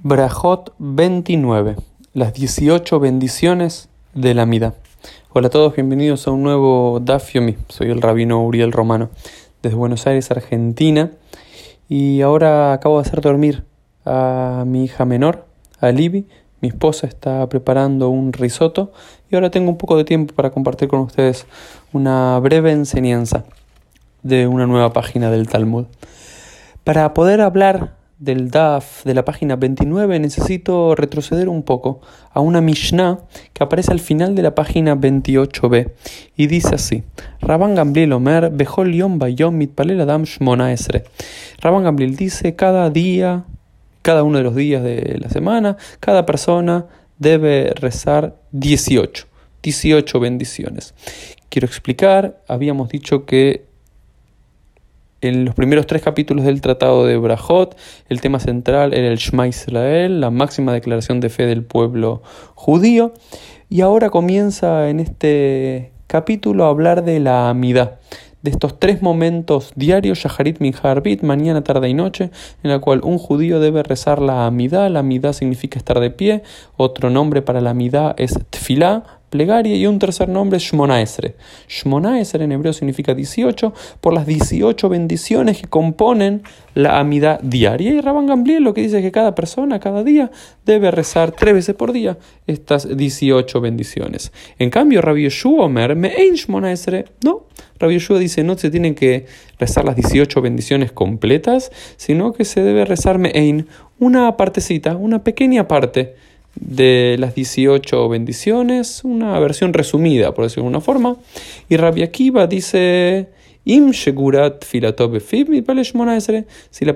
Brajot 29, las 18 bendiciones de la Mida. Hola a todos, bienvenidos a un nuevo Daf Yomi. Soy el rabino Uriel Romano desde Buenos Aires, Argentina. Y ahora acabo de hacer dormir a mi hija menor, a Libby. Mi esposa está preparando un risotto y ahora tengo un poco de tiempo para compartir con ustedes una breve enseñanza de una nueva página del Talmud. Para poder hablar del DAF de la página 29 necesito retroceder un poco a una Mishnah que aparece al final de la página 28b y dice así: Rabban Gamliel Omer Bejol Yom Bayom Mitpalel Adam Shmona Esre. Rabban Gamliel dice: cada día, cada uno de los días de la semana, cada persona debe rezar 18, 18 bendiciones. Quiero explicar, habíamos dicho que en los primeros tres capítulos del Tratado de Brajot, el tema central era el Shema Israel, la máxima declaración de fe del pueblo judío. Y ahora comienza en este capítulo a hablar de la amidad, de estos tres momentos diarios, Shaharit Minharbit, mañana, tarde y noche, en la cual un judío debe rezar la amidad. La amidad significa estar de pie, otro nombre para la amidad es tfilá, plegaria y un tercer nombre es Shmona Esre. en hebreo significa 18 por las 18 bendiciones que componen la amidad diaria. Y Rabban Gamliel lo que dice es que cada persona, cada día, debe rezar tres veces por día estas 18 bendiciones. En cambio, Rabbi Yeshua Omer, Me'ein Shmona no. Rabbi Yeshua dice no se tienen que rezar las 18 bendiciones completas, sino que se debe rezar Me'ein, una partecita, una pequeña parte de las 18 bendiciones, una versión resumida, por decirlo de alguna forma. Y Rabbi Akiva dice, Im si la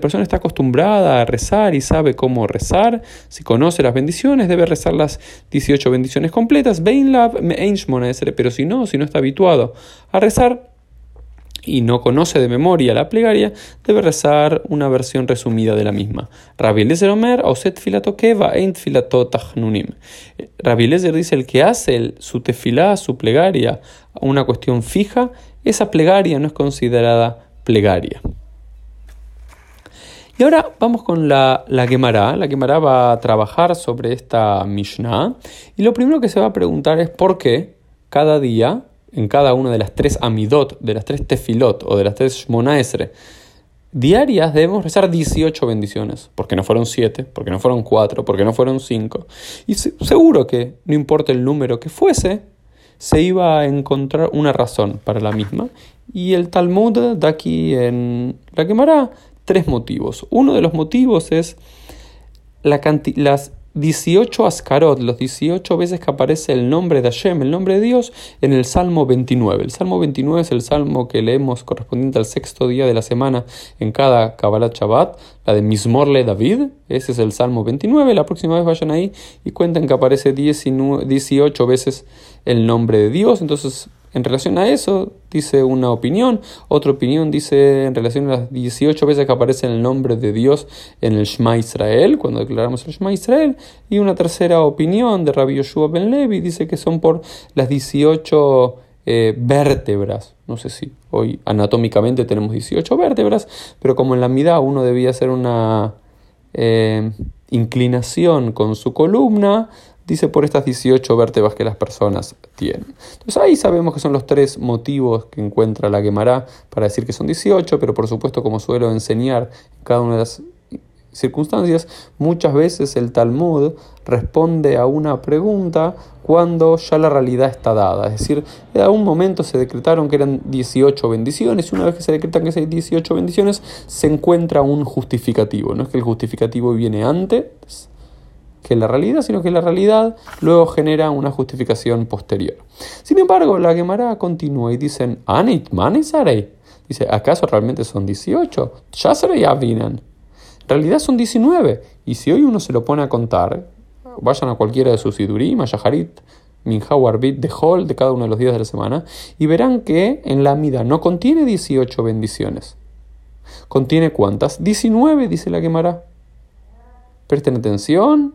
persona está acostumbrada a rezar y sabe cómo rezar, si conoce las bendiciones, debe rezar las 18 bendiciones completas, pero si no, si no está habituado a rezar, y no conoce de memoria la plegaria, debe rezar una versión resumida de la misma. Rabbi Lezer Omer, Oset filato keva, eint filato tachnunim. Rabbi Lezer dice, el que hace su tefilá, su plegaria, una cuestión fija, esa plegaria no es considerada plegaria. Y ahora vamos con la, la Gemara. La Gemara va a trabajar sobre esta Mishnah. Y lo primero que se va a preguntar es por qué cada día en cada una de las tres amidot, de las tres tefilot o de las tres shmonaesre diarias debemos rezar 18 bendiciones, porque no fueron 7, porque no fueron 4, porque no fueron 5. Y seguro que, no importa el número que fuese, se iba a encontrar una razón para la misma. Y el Talmud da aquí en la quemará tres motivos. Uno de los motivos es la las 18 ascarot, los 18 veces que aparece el nombre de Hashem, el nombre de Dios, en el Salmo 29. El Salmo 29 es el salmo que leemos correspondiente al sexto día de la semana en cada Kabbalat Shabbat, la de Mismorle David. Ese es el Salmo 29. La próxima vez vayan ahí y cuenten que aparece 18 veces el nombre de Dios. Entonces en relación a eso, dice una opinión. Otra opinión dice en relación a las 18 veces que aparece el nombre de Dios en el Shema Israel, cuando declaramos el Shema Israel. Y una tercera opinión de Rabbi Yoshua Ben Levi dice que son por las 18 eh, vértebras. No sé si hoy anatómicamente tenemos 18 vértebras, pero como en la mitad uno debía hacer una eh, inclinación con su columna, dice por estas 18 vértebras que las personas tienen. Entonces ahí sabemos que son los tres motivos que encuentra la Gemara para decir que son 18, pero por supuesto como suelo enseñar en cada una de las circunstancias, muchas veces el Talmud responde a una pregunta cuando ya la realidad está dada. Es decir, en algún momento se decretaron que eran 18 bendiciones y una vez que se decretan que hay 18 bendiciones se encuentra un justificativo. No es que el justificativo viene antes, que la realidad, sino que la realidad luego genera una justificación posterior. Sin embargo, la Gemara continúa y dicen, Anit Dice, ¿acaso realmente son 18? Ya se ya vienen. En realidad son 19. Y si hoy uno se lo pone a contar, vayan a cualquiera de sus Sidurim, a Yaharit, de Hol, de cada uno de los días de la semana, y verán que en la Mida no contiene 18 bendiciones. ¿Contiene cuántas? 19, dice la Gemara. Presten atención,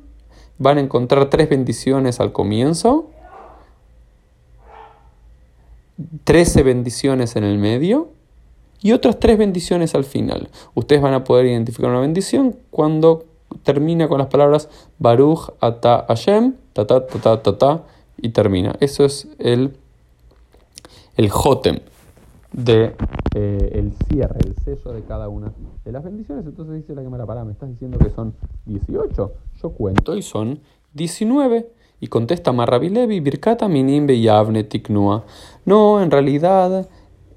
van a encontrar tres bendiciones al comienzo, trece bendiciones en el medio y otras tres bendiciones al final. Ustedes van a poder identificar una bendición cuando termina con las palabras Baruch Ata Hashem, ta ta ta ta ta, y termina. Eso es el, el Jotem de eh, el cierre, el sello de cada una de las bendiciones. Entonces dice la cámara, para, me estás diciendo que son 18. Yo cuento y son 19. Y contesta Marrabilevi, Birkata Minimbe Yavne Tiknua. No, en realidad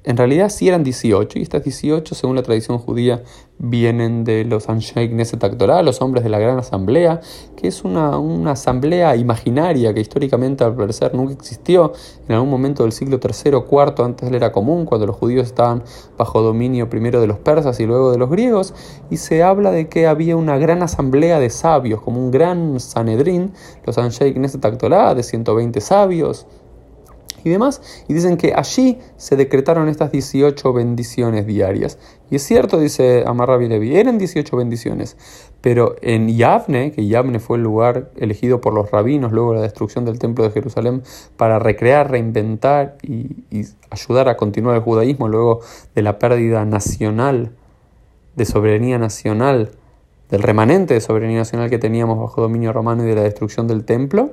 en realidad sí eran 18, y estas 18, según la tradición judía, vienen de los Anshei Knesset los hombres de la Gran Asamblea, que es una, asamblea imaginaria que históricamente al parecer nunca existió. En algún momento del siglo III o IV antes de era común, cuando los judíos estaban bajo dominio primero de los persas y luego de los griegos, y se habla de que había una gran asamblea de sabios, como un gran Sanedrín, los Anshei Knesset de 120 sabios y demás, y dicen que allí se decretaron estas 18 bendiciones diarias. Y es cierto, dice Amarrabi Levi, eran 18 bendiciones, pero en Yavne, que Yavne fue el lugar elegido por los rabinos luego de la destrucción del templo de Jerusalén para recrear, reinventar y, y ayudar a continuar el judaísmo luego de la pérdida nacional, de soberanía nacional, del remanente de soberanía nacional que teníamos bajo dominio romano y de la destrucción del templo.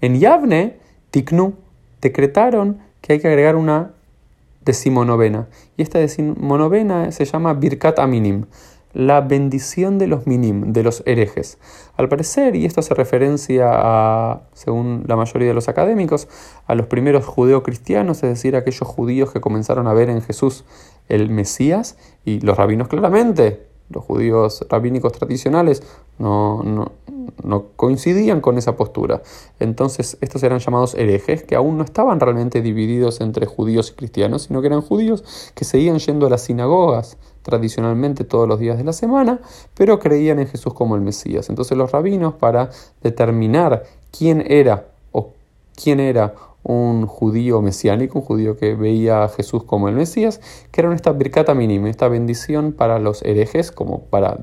En Yavne, Tiknu, decretaron que hay que agregar una decimonovena. Y esta decimonovena se llama Birkat Aminim, la bendición de los minim, de los herejes. Al parecer, y esto hace referencia a, según la mayoría de los académicos, a los primeros judeocristianos, es decir, aquellos judíos que comenzaron a ver en Jesús el Mesías, y los rabinos claramente, los judíos rabínicos tradicionales, no, no, no coincidían con esa postura. Entonces estos eran llamados herejes, que aún no estaban realmente divididos entre judíos y cristianos, sino que eran judíos que seguían yendo a las sinagogas tradicionalmente todos los días de la semana, pero creían en Jesús como el Mesías. Entonces los rabinos, para determinar quién era o quién era un judío mesiánico, un judío que veía a Jesús como el Mesías, crearon esta birkata mínima, esta bendición para los herejes, como para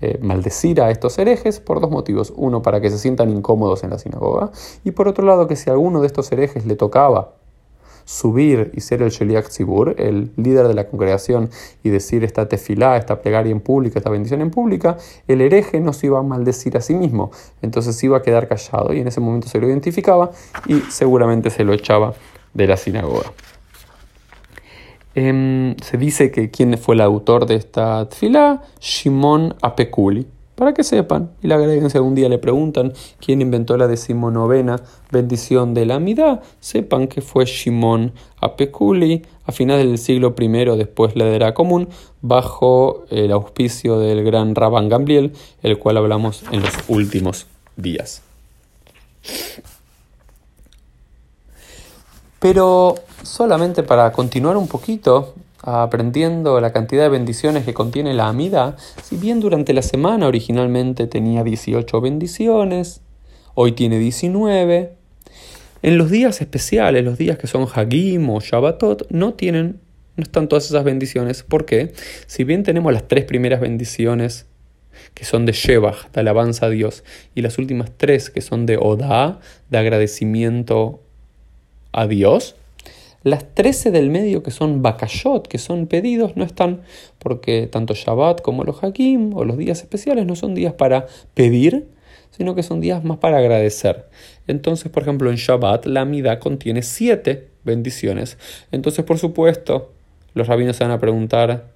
eh, maldecir a estos herejes por dos motivos. Uno, para que se sientan incómodos en la sinagoga. Y por otro lado, que si alguno de estos herejes le tocaba subir y ser el Sheliach Tzibur, el líder de la congregación, y decir esta tefilá, esta plegaria en público, esta bendición en pública, el hereje no se iba a maldecir a sí mismo, entonces iba a quedar callado y en ese momento se lo identificaba y seguramente se lo echaba de la sinagoga. Em, se dice que quién fue el autor de esta tefilá, Shimon Apekuli. Para que sepan, y la agreguen si algún día le preguntan quién inventó la decimonovena bendición de la Amidad, sepan que fue Shimon Apekuli a finales del siglo I después la era común, bajo el auspicio del gran Rabban Gamliel, el cual hablamos en los últimos días. Pero solamente para continuar un poquito aprendiendo la cantidad de bendiciones que contiene la amida, si bien durante la semana originalmente tenía 18 bendiciones, hoy tiene 19, en los días especiales, los días que son Hagim o Shabbatot, no tienen, no están todas esas bendiciones. ¿Por qué? Si bien tenemos las tres primeras bendiciones que son de Shebach, de alabanza a Dios, y las últimas tres que son de Oda, de agradecimiento a Dios. Las 13 del medio que son bakashot, que son pedidos, no están porque tanto Shabbat como los Hakim o los días especiales no son días para pedir, sino que son días más para agradecer. Entonces, por ejemplo, en Shabbat la Amida contiene siete bendiciones. Entonces, por supuesto, los rabinos se van a preguntar,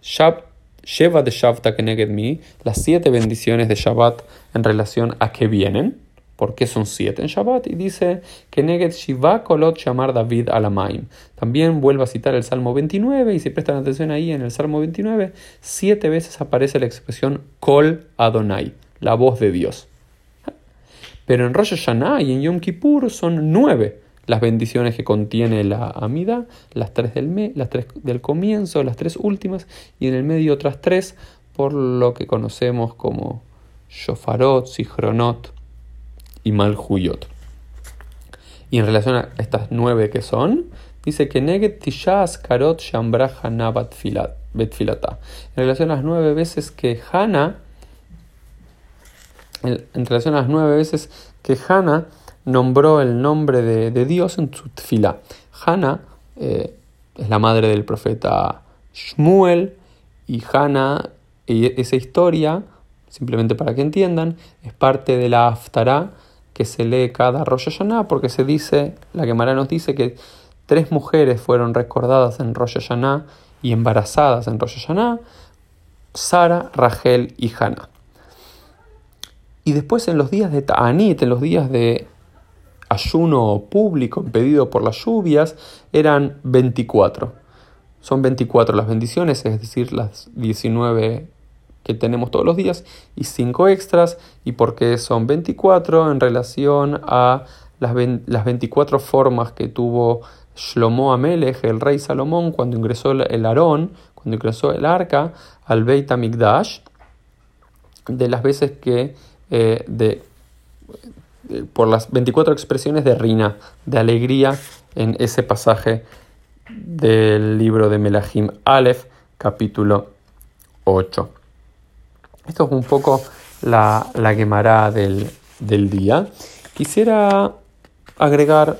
Sheva de Shavta Keneged Mi, las siete bendiciones de Shabbat en relación a qué vienen. ¿Por qué son siete en Shabbat? Y dice que Neged Shiva Kolot Shamar David Alamaim. También vuelve a citar el Salmo 29 y si prestan atención ahí en el Salmo 29, siete veces aparece la expresión Kol Adonai, la voz de Dios. Pero en Rosh Hashanah y en Yom Kippur son nueve las bendiciones que contiene la Amida, las tres del, las tres del comienzo, las tres últimas y en el medio otras tres por lo que conocemos como Shofarot, Sichronot, y Malhuyot. Y en relación a estas nueve que son, dice que Neget Tishas Karot Shambra Hana Betfilata. En relación a las nueve veces que Hana, en relación a las nueve veces que Hana nombró el nombre de, Dios en su tfila. Hana eh, es la madre del profeta Shmuel y Hana Y esa historia, simplemente para que entiendan, es parte de la Haftarah que se lee cada Rosh Hashanah, porque se dice, la Gemara nos dice que tres mujeres fueron recordadas en Rosh Hashanah y embarazadas en Rosh Hashanah, Sara, Rachel y Hannah. Y después en los días de Ta'anit, en los días de ayuno público impedido por las lluvias, eran 24. Son 24 las bendiciones, es decir, las 19 que tenemos todos los días y 5 extras. ¿Y por qué son 24? En relación a las, las 24 formas que tuvo Shlomo Amelech, el rey Salomón, cuando ingresó el Aarón, cuando ingresó el arca al Beit HaMikdash, de las veces que, eh, de, por las 24 expresiones de Rina, de alegría en ese pasaje del libro de Melahim Aleph, capítulo 8. Esto es un poco la, la quemará del, del día. Quisiera agregar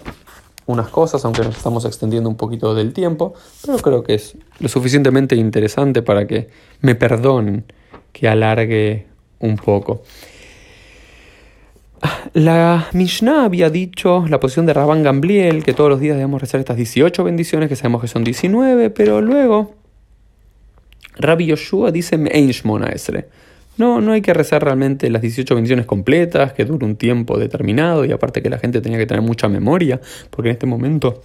unas cosas, aunque nos estamos extendiendo un poquito del tiempo, pero creo que es lo suficientemente interesante para que me perdonen que alargue un poco. La Mishnah había dicho la posición de Rabban Gambliel, que todos los días debemos rezar estas 18 bendiciones, que sabemos que son 19, pero luego Rabbi Yoshua dice Esre. No, no hay que rezar realmente las 18 bendiciones completas, que dure un tiempo determinado, y aparte que la gente tenía que tener mucha memoria, porque en este momento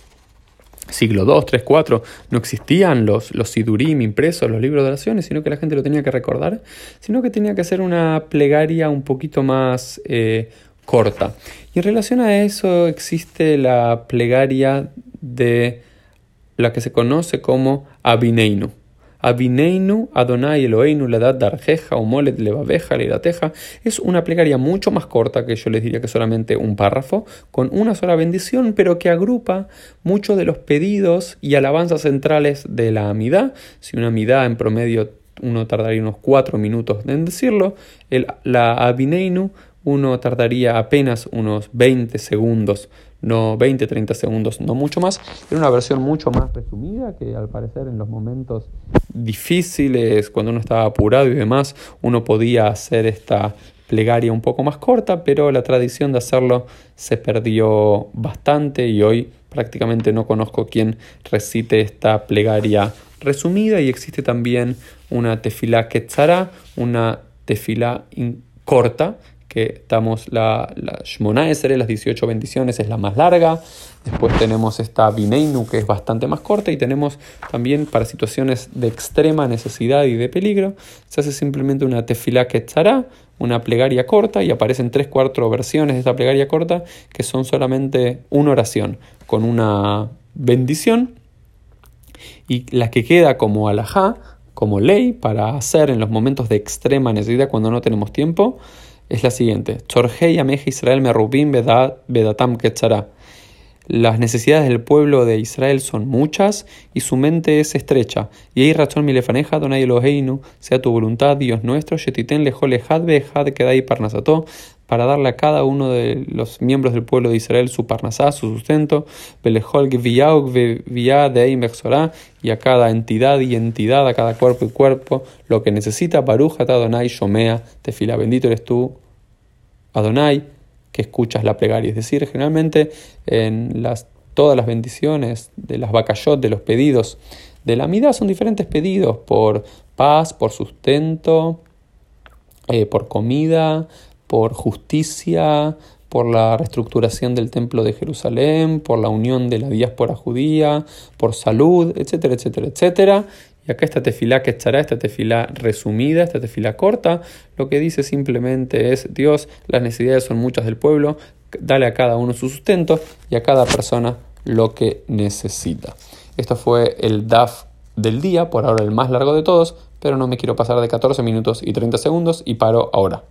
siglo II, III, IV, no existían los, los sidurim impresos, los libros de oraciones, sino que la gente lo tenía que recordar, sino que tenía que hacer una plegaria un poquito más eh, corta. Y en relación a eso existe la plegaria de la que se conoce como Abineinu. Abineinu Adonai Eloheinu Ladad Darjeja Umolet Levaveja Leirateja es una plegaria mucho más corta que yo les diría que solamente un párrafo, con una sola bendición, pero que agrupa muchos de los pedidos y alabanzas centrales de la amidad. Si una amidad en promedio uno tardaría unos cuatro minutos en decirlo, la Abineinu uno tardaría apenas unos 20 segundos, no 20, 30 segundos, no mucho más. Era una versión mucho más resumida que al parecer en los momentos difíciles, cuando uno estaba apurado y demás, uno podía hacer esta plegaria un poco más corta, pero la tradición de hacerlo se perdió bastante y hoy prácticamente no conozco quien recite esta plegaria resumida y existe también una tefilá quetzara, una tefilá corta que estamos la, la Shmona las 18 bendiciones, es la más larga. Después tenemos esta Bineinu, que es bastante más corta. Y tenemos también para situaciones de extrema necesidad y de peligro, se hace simplemente una tefilá quetzará, una plegaria corta, y aparecen tres, cuatro versiones de esta plegaria corta, que son solamente una oración con una bendición. Y la que queda como alajá, como ley para hacer en los momentos de extrema necesidad cuando no tenemos tiempo, es la siguiente. Chorhei Ameja Israel Merubim Bedatam Ketzara. Las necesidades del pueblo de Israel son muchas y su mente es estrecha. Y hay razón milefaneja Donai Eloheinu, sea tu voluntad, Dios nuestro, Yetiten lejolejad behad kedai parnasato, para darle a cada uno de los miembros del pueblo de Israel su parnasá, su sustento, y a cada entidad y entidad, a cada cuerpo y cuerpo, lo que necesita, Baruch Adonai Shomea, tefila, bendito eres tú, Adonai, que escuchas la plegaria. Es decir, generalmente en las, todas las bendiciones de las vacayot, de los pedidos de la amidad, son diferentes pedidos por paz, por sustento, eh, por comida, por justicia, por la reestructuración del templo de Jerusalén, por la unión de la diáspora judía, por salud, etcétera, etcétera, etcétera. Y acá esta tefilá que estará, esta tefilá resumida, esta tefilá corta, lo que dice simplemente es, Dios, las necesidades son muchas del pueblo, dale a cada uno su sustento y a cada persona lo que necesita. Esto fue el DAF del día, por ahora el más largo de todos, pero no me quiero pasar de 14 minutos y 30 segundos y paro ahora.